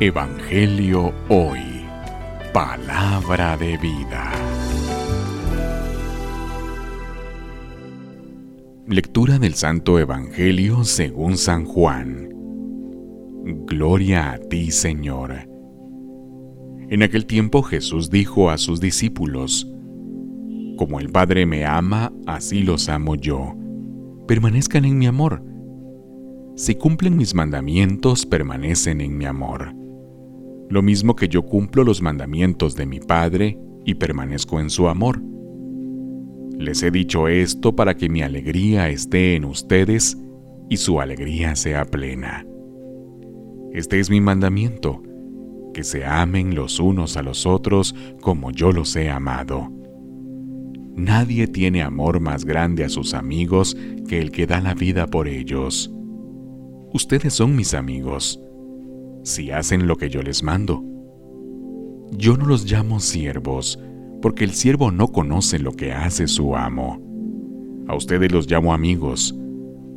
Evangelio Hoy. Palabra de vida. Lectura del Santo Evangelio según San Juan. Gloria a ti, Señor. En aquel tiempo Jesús dijo a sus discípulos, Como el Padre me ama, así los amo yo. Permanezcan en mi amor. Si cumplen mis mandamientos, permanecen en mi amor lo mismo que yo cumplo los mandamientos de mi Padre y permanezco en su amor. Les he dicho esto para que mi alegría esté en ustedes y su alegría sea plena. Este es mi mandamiento, que se amen los unos a los otros como yo los he amado. Nadie tiene amor más grande a sus amigos que el que da la vida por ellos. Ustedes son mis amigos si hacen lo que yo les mando. Yo no los llamo siervos, porque el siervo no conoce lo que hace su amo. A ustedes los llamo amigos,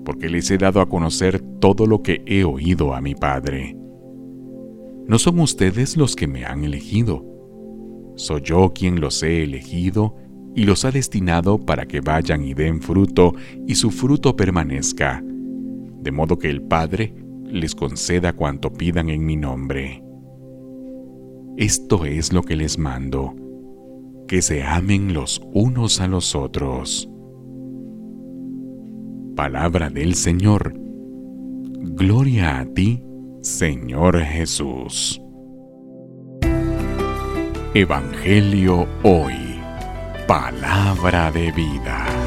porque les he dado a conocer todo lo que he oído a mi Padre. No son ustedes los que me han elegido, soy yo quien los he elegido y los ha destinado para que vayan y den fruto y su fruto permanezca, de modo que el Padre les conceda cuanto pidan en mi nombre. Esto es lo que les mando, que se amen los unos a los otros. Palabra del Señor. Gloria a ti, Señor Jesús. Evangelio hoy. Palabra de vida.